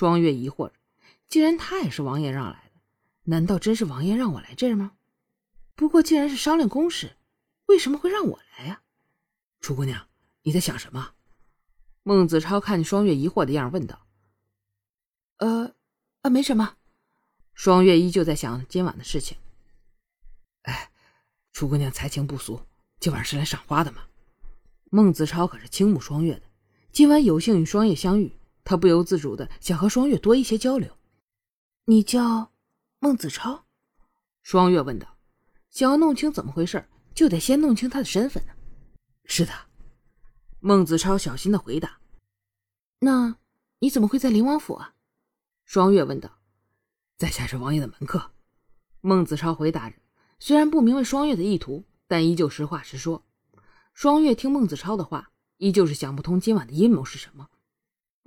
双月疑惑着，既然他也是王爷让来的，难道真是王爷让我来这儿吗？不过既然是商量公事，为什么会让我来呀？楚姑娘，你在想什么？孟子超看见双月疑惑的样，问道。呃，啊，没什么。双月依旧在想今晚的事情。哎，楚姑娘才情不俗，今晚是来赏花的吗？孟子超可是倾慕双月的，今晚有幸与双月相遇，他不由自主的想和双月多一些交流。你叫孟子超？双月问道。想要弄清怎么回事，就得先弄清他的身份呢。是的，孟子超小心的回答。那你怎么会在灵王府啊？双月问道。在下是王爷的门客。孟子超回答着，虽然不明白双月的意图，但依旧实话实说。双月听孟子超的话，依旧是想不通今晚的阴谋是什么。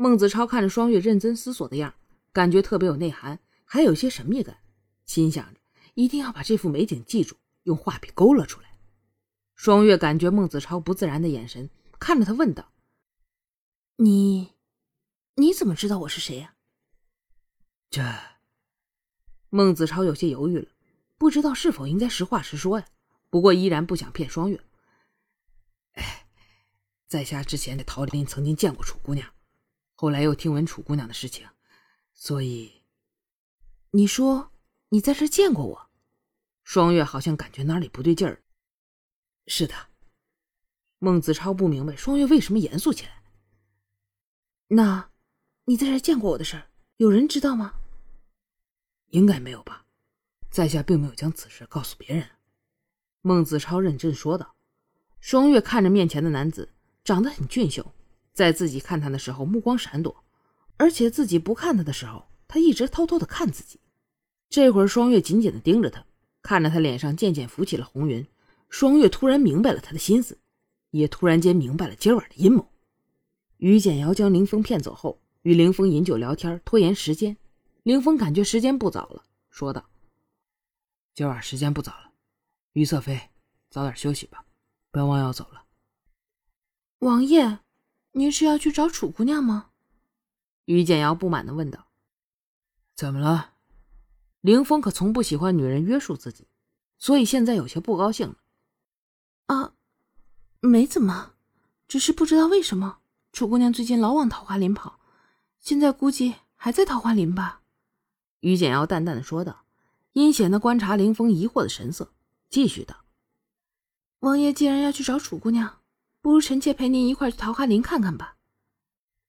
孟子超看着双月认真思索的样，感觉特别有内涵，还有些神秘感，心想着一定要把这幅美景记住，用画笔勾勒出来。双月感觉孟子超不自然的眼神，看着他问道：“你，你怎么知道我是谁呀？”这，孟子超有些犹豫了，不知道是否应该实话实说呀。不过依然不想骗双月。哎，在下之前在桃林曾经见过楚姑娘，后来又听闻楚姑娘的事情，所以，你说你在这见过我？双月好像感觉哪里不对劲儿。是的，孟子超不明白双月为什么严肃起来。那，你在这见过我的事儿，有人知道吗？应该没有吧，在下并没有将此事告诉别人。孟子超认真说道。双月看着面前的男子，长得很俊秀，在自己看他的时候目光闪躲，而且自己不看他的时候，他一直偷偷的看自己。这会儿，双月紧紧的盯着他，看着他脸上渐渐浮起了红云。双月突然明白了他的心思，也突然间明白了今晚的阴谋。于简瑶将林峰骗走后，与林峰饮酒聊天，拖延时间。林峰感觉时间不早了，说道：“今晚时间不早了，于侧妃，早点休息吧。”本王要走了，王爷，您是要去找楚姑娘吗？于简瑶不满的问道。怎么了？凌风可从不喜欢女人约束自己，所以现在有些不高兴了。啊，没怎么，只是不知道为什么楚姑娘最近老往桃花林跑，现在估计还在桃花林吧。于简瑶淡淡的说道，阴险的观察凌风疑惑的神色，继续道。王爷既然要去找楚姑娘，不如臣妾陪您一块去桃花林看看吧。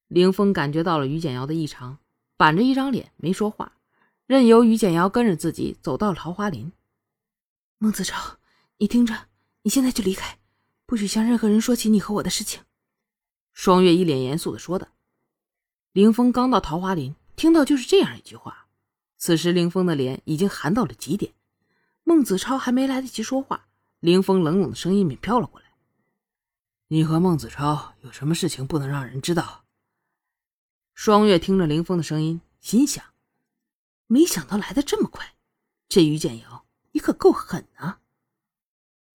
凌风感觉到了于简瑶的异常，板着一张脸没说话，任由于简瑶跟着自己走到了桃花林。孟子超，你听着，你现在就离开，不许向任何人说起你和我的事情。双月一脸严肃的说道。凌风刚到桃花林，听到就是这样一句话，此时凌风的脸已经寒到了极点。孟子超还没来得及说话。凌风冷冷的声音便飘了过来：“你和孟子超有什么事情不能让人知道？”双月听着凌风的声音，心想：没想到来的这么快，这于简瑶你可够狠啊！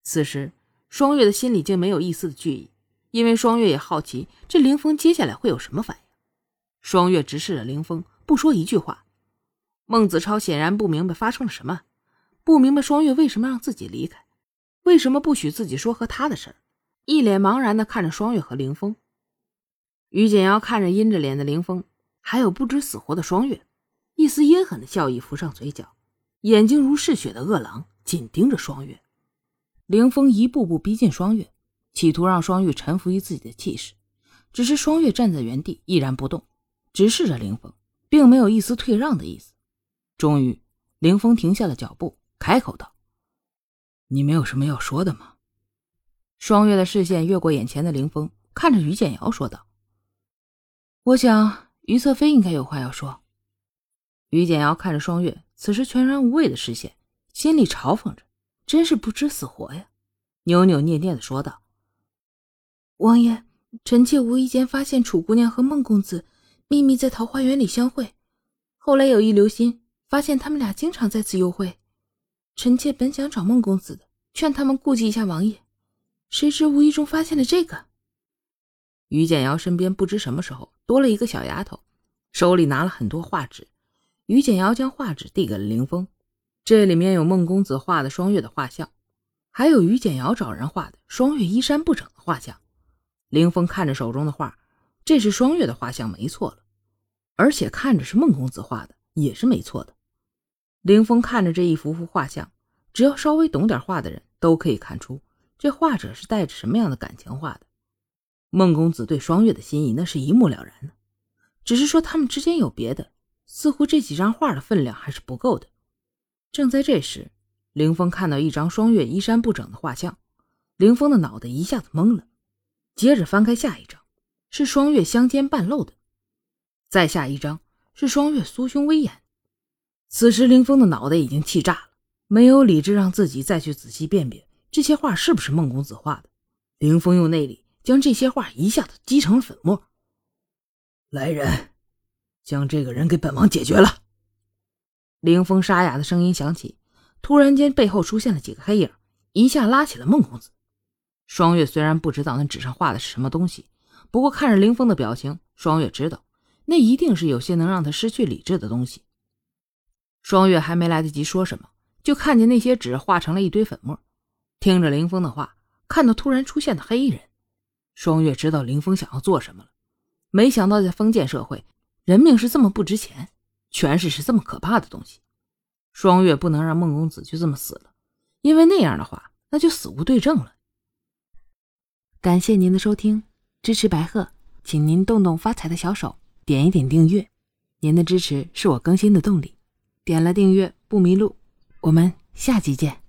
此时，双月的心里竟没有一丝的惧意，因为双月也好奇这凌风接下来会有什么反应。双月直视着凌风，不说一句话。孟子超显然不明白发生了什么，不明白双月为什么让自己离开。为什么不许自己说和他的事儿？一脸茫然的看着双月和凌风。于简瑶看着阴着脸的凌风，还有不知死活的双月，一丝阴狠的笑意浮上嘴角，眼睛如嗜血的饿狼紧盯着双月。凌风一步步逼近双月，企图让双月臣服于自己的气势。只是双月站在原地依然不动，直视着凌风，并没有一丝退让的意思。终于，凌风停下了脚步，开口道。你没有什么要说的吗？双月的视线越过眼前的凌风，看着于简瑶说道：“我想于侧妃应该有话要说。”于简瑶看着双月此时全然无畏的视线，心里嘲讽着：“真是不知死活呀！”扭扭捏捏的说道：“王爷，臣妾无意间发现楚姑娘和孟公子秘密在桃花源里相会，后来有意留心，发现他们俩经常在此幽会。”臣妾本想找孟公子的，劝他们顾及一下王爷，谁知无意中发现了这个。于简瑶身边不知什么时候多了一个小丫头，手里拿了很多画纸。于简瑶将画纸递给了林峰，这里面有孟公子画的双月的画像，还有于简瑶找人画的双月衣衫不整的画像。林峰看着手中的画，这是双月的画像，没错了，而且看着是孟公子画的，也是没错的。林峰看着这一幅幅画像，只要稍微懂点画的人都可以看出，这画者是带着什么样的感情画的。孟公子对双月的心意，那是一目了然的，只是说他们之间有别的。似乎这几张画的分量还是不够的。正在这时，凌风看到一张双月衣衫不整的画像，凌风的脑袋一下子懵了。接着翻开下一张，是双月香肩半露的；再下一张是双月酥胸微掩。此时，凌风的脑袋已经气炸了，没有理智让自己再去仔细辨别这些画是不是孟公子画的。凌风用内力将这些画一下子击成了粉末。来人！将这个人给本王解决了！凌风沙哑的声音响起，突然间背后出现了几个黑影，一下拉起了孟公子。双月虽然不知道那纸上画的是什么东西，不过看着凌风的表情，双月知道那一定是有些能让他失去理智的东西。双月还没来得及说什么，就看见那些纸化成了一堆粉末。听着林峰的话，看到突然出现的黑衣人，双月知道林峰想要做什么了。没想到在封建社会。人命是这么不值钱，权势是这么可怕的东西。双月不能让孟公子就这么死了，因为那样的话，那就死无对证了。感谢您的收听，支持白鹤，请您动动发财的小手，点一点订阅。您的支持是我更新的动力。点了订阅不迷路，我们下集见。